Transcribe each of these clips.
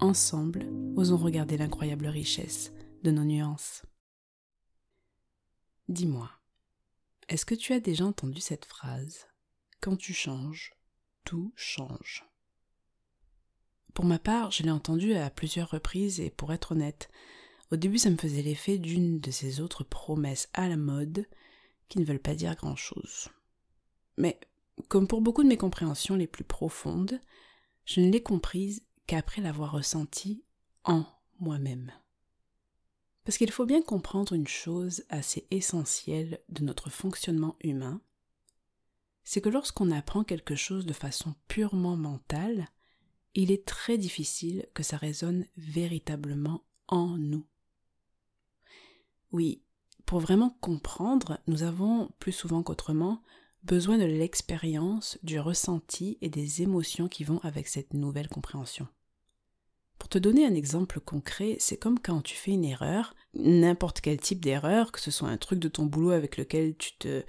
ensemble, osons regarder l'incroyable richesse de nos nuances. Dis-moi, est-ce que tu as déjà entendu cette phrase Quand tu changes, tout change. Pour ma part, je l'ai entendue à plusieurs reprises et pour être honnête, au début ça me faisait l'effet d'une de ces autres promesses à la mode qui ne veulent pas dire grand-chose. Mais comme pour beaucoup de mes compréhensions les plus profondes, je ne l'ai comprise qu'après l'avoir ressentie en moi-même. Parce qu'il faut bien comprendre une chose assez essentielle de notre fonctionnement humain, c'est que lorsqu'on apprend quelque chose de façon purement mentale, il est très difficile que ça résonne véritablement en nous. Oui, pour vraiment comprendre, nous avons, plus souvent qu'autrement, besoin de l'expérience, du ressenti et des émotions qui vont avec cette nouvelle compréhension. Pour te donner un exemple concret, c'est comme quand tu fais une erreur, n'importe quel type d'erreur, que ce soit un truc de ton boulot avec lequel tu te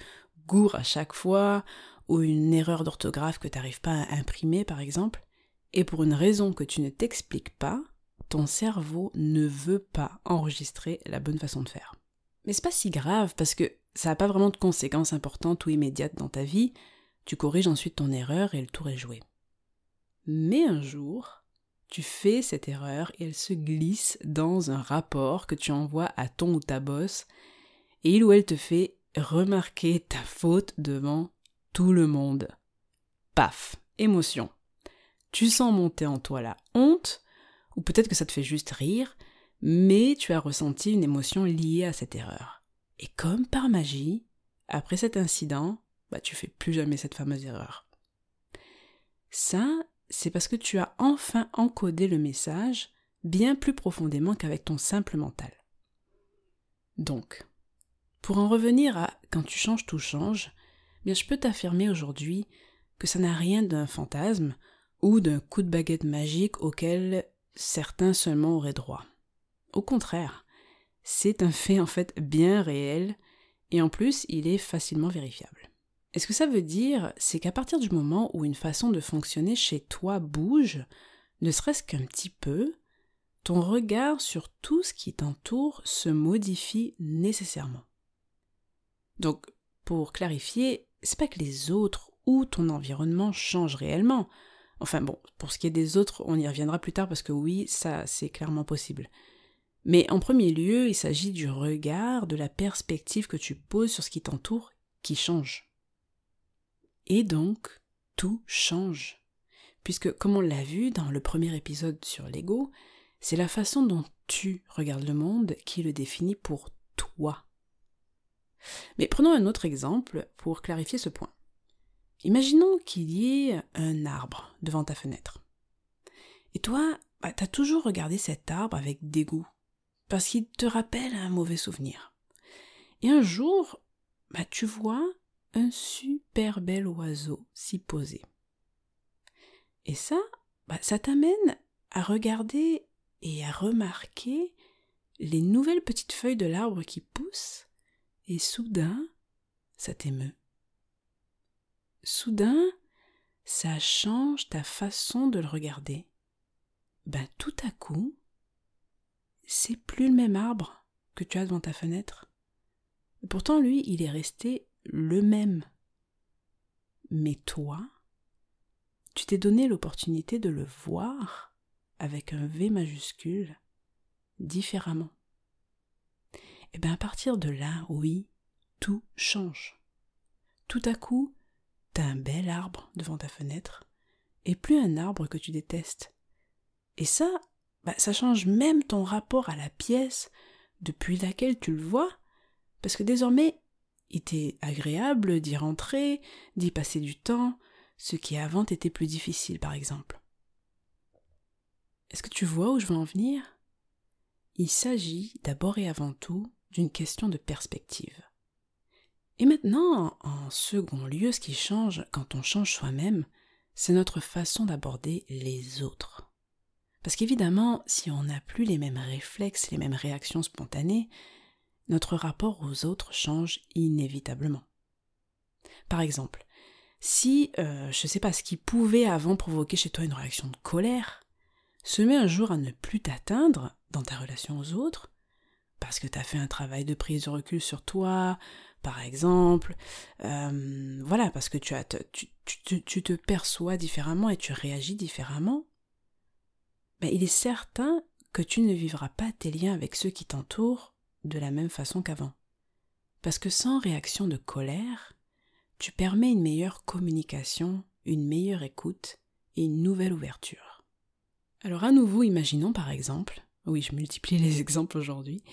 gourres à chaque fois, ou une erreur d'orthographe que tu n'arrives pas à imprimer par exemple, et pour une raison que tu ne t'expliques pas, ton cerveau ne veut pas enregistrer la bonne façon de faire. Mais c'est pas si grave parce que ça n'a pas vraiment de conséquences importantes ou immédiates dans ta vie, tu corriges ensuite ton erreur et le tour est joué. Mais un jour, tu fais cette erreur et elle se glisse dans un rapport que tu envoies à ton ou ta boss et il ou elle te fait remarquer ta faute devant tout le monde. Paf, émotion. Tu sens monter en toi la honte, ou peut-être que ça te fait juste rire, mais tu as ressenti une émotion liée à cette erreur. Et comme par magie, après cet incident, bah tu fais plus jamais cette fameuse erreur. Ça, c'est parce que tu as enfin encodé le message bien plus profondément qu'avec ton simple mental. Donc, pour en revenir à quand tu changes, tout change, bien je peux t'affirmer aujourd'hui que ça n'a rien d'un fantasme ou d'un coup de baguette magique auquel certains seulement auraient droit. Au contraire, c'est un fait en fait bien réel et en plus il est facilement vérifiable. Et ce que ça veut dire, c'est qu'à partir du moment où une façon de fonctionner chez toi bouge, ne serait-ce qu'un petit peu, ton regard sur tout ce qui t'entoure se modifie nécessairement? Donc, pour clarifier, c'est pas que les autres ou ton environnement changent réellement. Enfin bon, pour ce qui est des autres, on y reviendra plus tard parce que oui, ça c'est clairement possible. Mais en premier lieu, il s'agit du regard, de la perspective que tu poses sur ce qui t'entoure qui change. Et donc, tout change. Puisque, comme on l'a vu dans le premier épisode sur l'ego, c'est la façon dont tu regardes le monde qui le définit pour toi. Mais prenons un autre exemple pour clarifier ce point. Imaginons qu'il y ait un arbre devant ta fenêtre. Et toi, bah, tu as toujours regardé cet arbre avec dégoût, parce qu'il te rappelle un mauvais souvenir. Et un jour, bah, tu vois un super bel oiseau s'y poser. Et ça, bah, ça t'amène à regarder et à remarquer les nouvelles petites feuilles de l'arbre qui poussent, et soudain, ça t'émeut. Soudain, ça change ta façon de le regarder. Ben tout à coup, c'est plus le même arbre que tu as devant ta fenêtre. Pourtant, lui, il est resté le même. Mais toi, tu t'es donné l'opportunité de le voir avec un V majuscule différemment. Et bien à partir de là, oui, tout change. Tout à coup, t'as un bel arbre devant ta fenêtre, et plus un arbre que tu détestes. Et ça, bah, ça change même ton rapport à la pièce depuis laquelle tu le vois, parce que désormais, t'est agréable d'y rentrer, d'y passer du temps, ce qui avant était plus difficile par exemple. Est-ce que tu vois où je veux en venir? Il s'agit d'abord et avant tout d'une question de perspective. Et maintenant, en second lieu, ce qui change quand on change soi-même, c'est notre façon d'aborder les autres. Parce qu'évidemment, si on n'a plus les mêmes réflexes, les mêmes réactions spontanées, notre rapport aux autres change inévitablement. Par exemple, si, euh, je ne sais pas, ce qui pouvait avant provoquer chez toi une réaction de colère, se met un jour à ne plus t'atteindre dans ta relation aux autres, parce que tu as fait un travail de prise de recul sur toi, par exemple, euh, voilà, parce que tu, as, te perçois différemment et tu réagis différemment, ben, il est certain que tu ne vivras pas tes liens avec ceux qui t'entourent de la même façon qu'avant. Parce que sans réaction de colère, tu permets une meilleure communication, une meilleure écoute et une nouvelle ouverture. Alors à nouveau, imaginons par exemple, oui je multiplie les exemples aujourd'hui,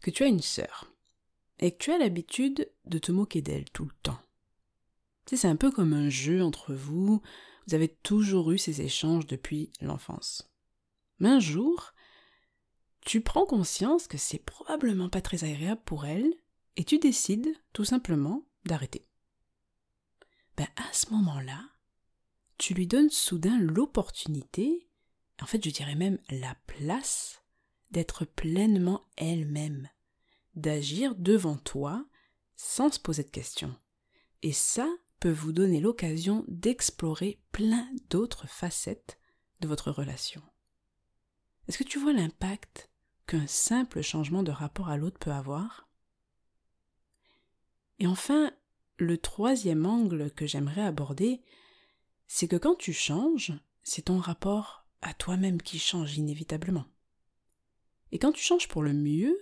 que tu as une sœur et que tu as l'habitude de te moquer d'elle tout le temps. Tu sais, c'est un peu comme un jeu entre vous, vous avez toujours eu ces échanges depuis l'enfance. Mais un jour, tu prends conscience que c'est probablement pas très agréable pour elle et tu décides tout simplement d'arrêter. Ben à ce moment-là, tu lui donnes soudain l'opportunité, en fait je dirais même la place, d'être pleinement elle-même, d'agir devant toi sans se poser de questions. Et ça peut vous donner l'occasion d'explorer plein d'autres facettes de votre relation. Est-ce que tu vois l'impact qu'un simple changement de rapport à l'autre peut avoir Et enfin, le troisième angle que j'aimerais aborder, c'est que quand tu changes, c'est ton rapport à toi-même qui change inévitablement. Et quand tu changes pour le mieux,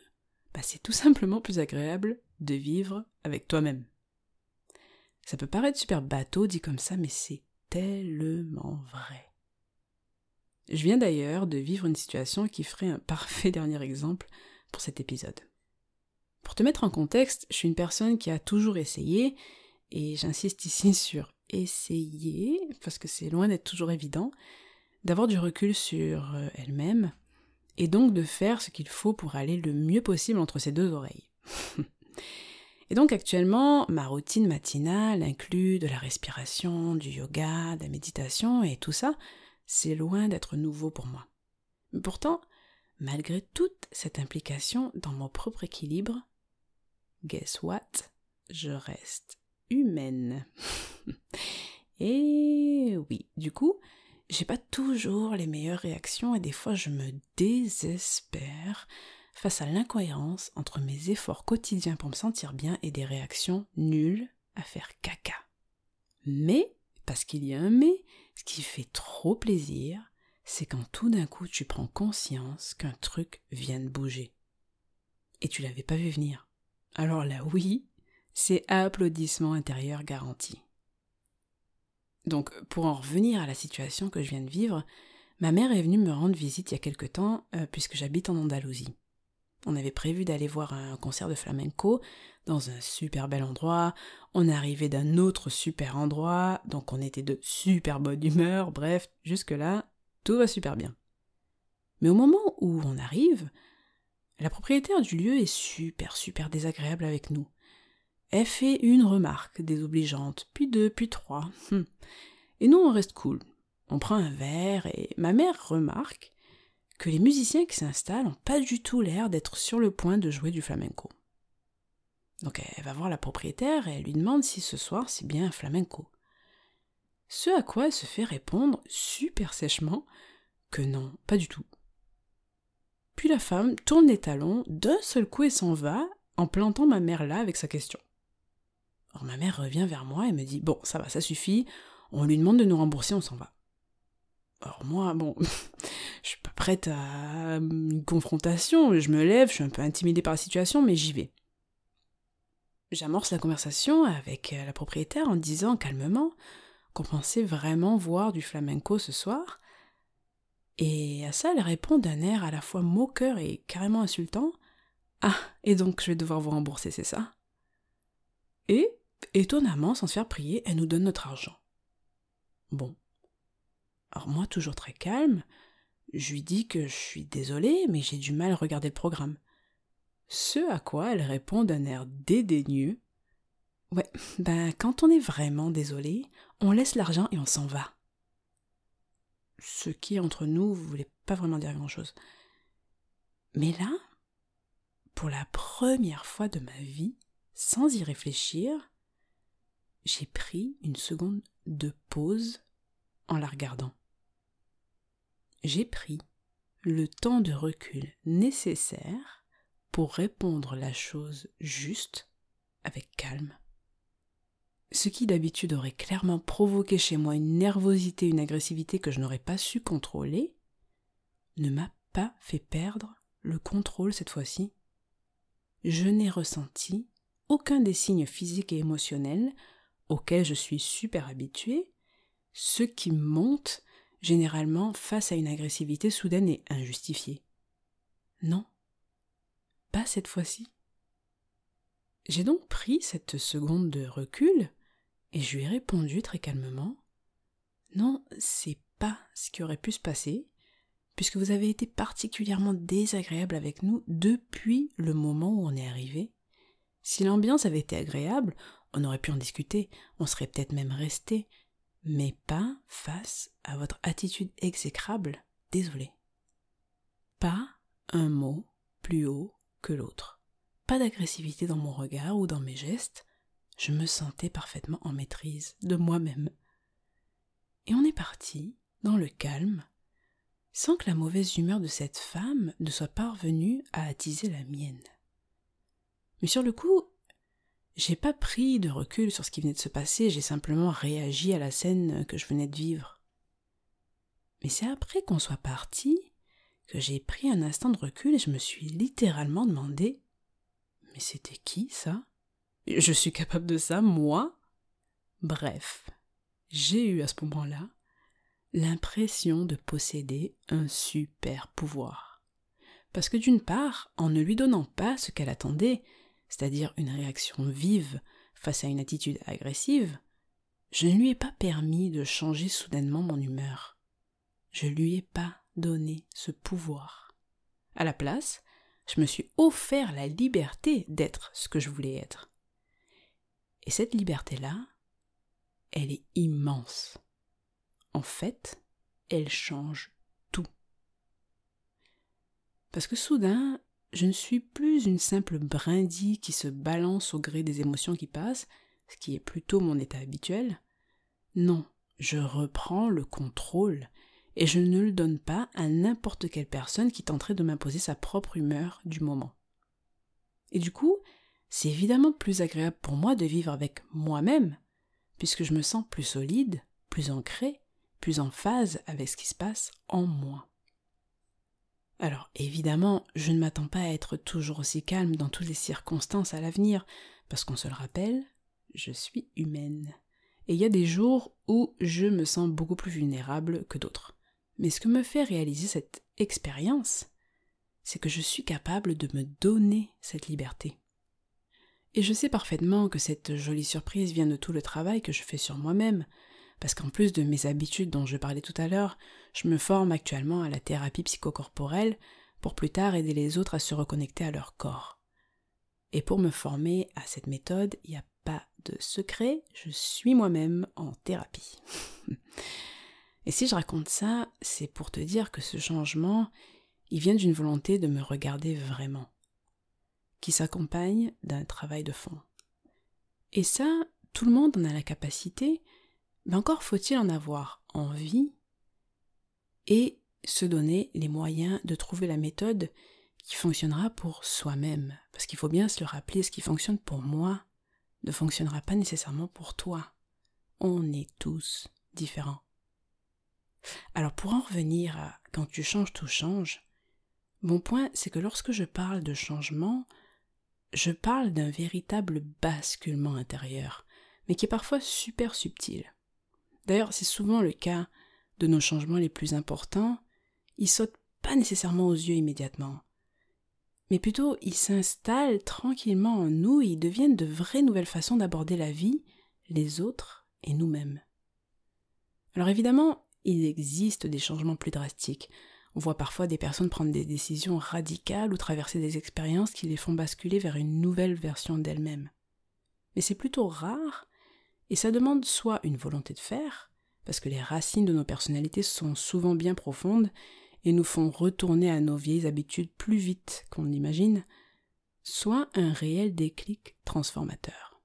bah c'est tout simplement plus agréable de vivre avec toi-même. Ça peut paraître super bateau dit comme ça, mais c'est tellement vrai. Je viens d'ailleurs de vivre une situation qui ferait un parfait dernier exemple pour cet épisode. Pour te mettre en contexte, je suis une personne qui a toujours essayé, et j'insiste ici sur essayer, parce que c'est loin d'être toujours évident, d'avoir du recul sur euh, elle-même, et donc de faire ce qu'il faut pour aller le mieux possible entre ses deux oreilles. et donc actuellement, ma routine matinale inclut de la respiration, du yoga, de la méditation, et tout ça, c'est loin d'être nouveau pour moi. Pourtant, malgré toute cette implication dans mon propre équilibre, guess what? Je reste humaine. et oui, du coup, j'ai pas toujours les meilleures réactions et des fois je me désespère face à l'incohérence entre mes efforts quotidiens pour me sentir bien et des réactions nulles à faire caca. Mais, parce qu'il y a un mais, ce qui fait trop plaisir, c'est quand tout d'un coup tu prends conscience qu'un truc vient de bouger. Et tu l'avais pas vu venir. Alors là, oui, c'est applaudissement intérieur garanti. Donc, pour en revenir à la situation que je viens de vivre, ma mère est venue me rendre visite il y a quelque temps, euh, puisque j'habite en Andalousie. On avait prévu d'aller voir un concert de flamenco dans un super bel endroit. On arrivait d'un autre super endroit, donc on était de super bonne humeur. Bref, jusque-là, tout va super bien. Mais au moment où on arrive, la propriétaire du lieu est super super désagréable avec nous. Elle fait une remarque désobligeante, puis deux, puis trois. Hum. Et nous, on reste cool. On prend un verre et ma mère remarque que les musiciens qui s'installent n'ont pas du tout l'air d'être sur le point de jouer du flamenco. Donc elle va voir la propriétaire et elle lui demande si ce soir c'est bien un flamenco. Ce à quoi elle se fait répondre super sèchement que non, pas du tout. Puis la femme tourne les talons d'un seul coup et s'en va en plantant ma mère là avec sa question. Alors ma mère revient vers moi et me dit Bon, ça va, ça suffit, on lui demande de nous rembourser, on s'en va. Alors moi, bon, prête à une confrontation, je me lève, je suis un peu intimidée par la situation, mais j'y vais. J'amorce la conversation avec la propriétaire en disant calmement qu'on pensait vraiment voir du flamenco ce soir. Et à ça, elle répond d'un air à la fois moqueur et carrément insultant. Ah, et donc je vais devoir vous rembourser, c'est ça? Et Étonnamment, sans se faire prier, elle nous donne notre argent. Bon. Alors moi, toujours très calme, Je lui dis que je suis désolée, mais j'ai du mal à regarder le programme. Ce à quoi elle répond d'un air dédaigneux. Ouais, ben quand on est vraiment désolé, on laisse l'argent et on s'en va. Ce qui, entre nous, voulait pas vraiment dire grand chose. Mais là, pour la première fois de ma vie, sans y réfléchir, j'ai pris une seconde de pause en la regardant. J'ai pris le temps de recul nécessaire pour répondre la chose juste avec calme. Ce qui d'habitude aurait clairement provoqué chez moi une nervosité, une agressivité que je n'aurais pas su contrôler, ne m'a pas fait perdre le contrôle cette fois-ci. Je n'ai ressenti aucun des signes physiques et émotionnels auxquels je suis super habituée, ce qui monte généralement face à une agressivité soudaine et injustifiée. Non, pas cette fois-ci. J'ai donc pris cette seconde de recul et je lui ai répondu très calmement Non, c'est pas ce qui aurait pu se passer, puisque vous avez été particulièrement désagréable avec nous depuis le moment où on est arrivé. Si l'ambiance avait été agréable, on aurait pu en discuter, on serait peut-être même resté, mais pas face à votre attitude exécrable. Désolé. Pas un mot plus haut que l'autre. Pas d'agressivité dans mon regard ou dans mes gestes. Je me sentais parfaitement en maîtrise de moi-même. Et on est parti, dans le calme, sans que la mauvaise humeur de cette femme ne soit parvenue à attiser la mienne. Mais sur le coup, j'ai pas pris de recul sur ce qui venait de se passer, j'ai simplement réagi à la scène que je venais de vivre. Mais c'est après qu'on soit parti que j'ai pris un instant de recul et je me suis littéralement demandé Mais c'était qui ça? Je suis capable de ça, moi? Bref, j'ai eu à ce moment-là l'impression de posséder un super pouvoir. Parce que d'une part, en ne lui donnant pas ce qu'elle attendait, c'est-à-dire une réaction vive face à une attitude agressive, je ne lui ai pas permis de changer soudainement mon humeur. Je lui ai pas donné ce pouvoir. À la place, je me suis offert la liberté d'être ce que je voulais être. Et cette liberté-là, elle est immense. En fait, elle change tout. Parce que soudain, je ne suis plus une simple brindille qui se balance au gré des émotions qui passent, ce qui est plutôt mon état habituel. Non, je reprends le contrôle, et je ne le donne pas à n'importe quelle personne qui tenterait de m'imposer sa propre humeur du moment. Et du coup, c'est évidemment plus agréable pour moi de vivre avec moi-même, puisque je me sens plus solide, plus ancré, plus en phase avec ce qui se passe en moi. Alors évidemment, je ne m'attends pas à être toujours aussi calme dans toutes les circonstances à l'avenir, parce qu'on se le rappelle, je suis humaine. Et il y a des jours où je me sens beaucoup plus vulnérable que d'autres. Mais ce que me fait réaliser cette expérience, c'est que je suis capable de me donner cette liberté. Et je sais parfaitement que cette jolie surprise vient de tout le travail que je fais sur moi-même, parce qu'en plus de mes habitudes dont je parlais tout à l'heure, je me forme actuellement à la thérapie psychocorporelle pour plus tard aider les autres à se reconnecter à leur corps. Et pour me former à cette méthode, il n'y a pas de secret, je suis moi-même en thérapie. Et si je raconte ça, c'est pour te dire que ce changement, il vient d'une volonté de me regarder vraiment, qui s'accompagne d'un travail de fond. Et ça, tout le monde en a la capacité, mais encore faut-il en avoir envie et se donner les moyens de trouver la méthode qui fonctionnera pour soi-même. Parce qu'il faut bien se le rappeler, ce qui fonctionne pour moi ne fonctionnera pas nécessairement pour toi. On est tous différents. Alors pour en revenir à quand tu changes, tout change, mon point c'est que lorsque je parle de changement, je parle d'un véritable basculement intérieur, mais qui est parfois super subtil. D'ailleurs, c'est souvent le cas de nos changements les plus importants. Ils sautent pas nécessairement aux yeux immédiatement. Mais plutôt, ils s'installent tranquillement en nous et ils deviennent de vraies nouvelles façons d'aborder la vie, les autres et nous-mêmes. Alors évidemment, il existe des changements plus drastiques. On voit parfois des personnes prendre des décisions radicales ou traverser des expériences qui les font basculer vers une nouvelle version d'elles-mêmes. Mais c'est plutôt rare, et ça demande soit une volonté de faire, parce que les racines de nos personnalités sont souvent bien profondes et nous font retourner à nos vieilles habitudes plus vite qu'on l'imagine, soit un réel déclic transformateur.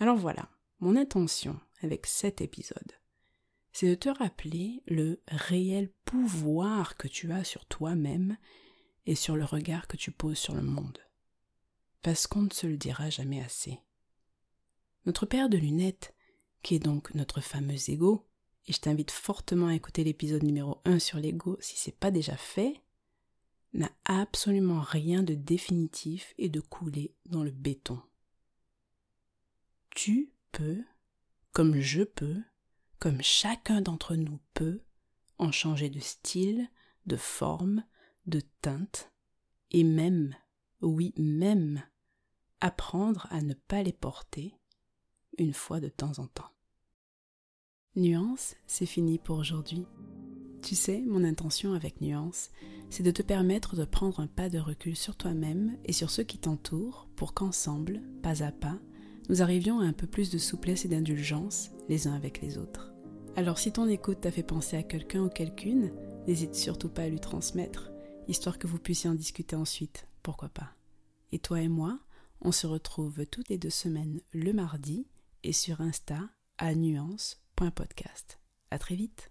Alors voilà, mon intention avec cet épisode c'est de te rappeler le réel pouvoir que tu as sur toi-même et sur le regard que tu poses sur le monde. Parce qu'on ne se le dira jamais assez. Notre paire de lunettes, qui est donc notre fameux ego, et je t'invite fortement à écouter l'épisode numéro 1 sur l'ego si c'est pas déjà fait, n'a absolument rien de définitif et de coulé dans le béton. Tu peux, comme je peux, comme chacun d'entre nous peut, en changer de style, de forme, de teinte, et même, oui même, apprendre à ne pas les porter une fois de temps en temps. Nuance, c'est fini pour aujourd'hui. Tu sais, mon intention avec Nuance, c'est de te permettre de prendre un pas de recul sur toi-même et sur ceux qui t'entourent pour qu'ensemble, pas à pas, nous arrivions à un peu plus de souplesse et d'indulgence les uns avec les autres. Alors si ton écoute t'a fait penser à quelqu'un ou quelqu'une, n'hésite surtout pas à lui transmettre, histoire que vous puissiez en discuter ensuite, pourquoi pas. Et toi et moi, on se retrouve toutes les deux semaines le mardi et sur Insta à nuance.podcast. À très vite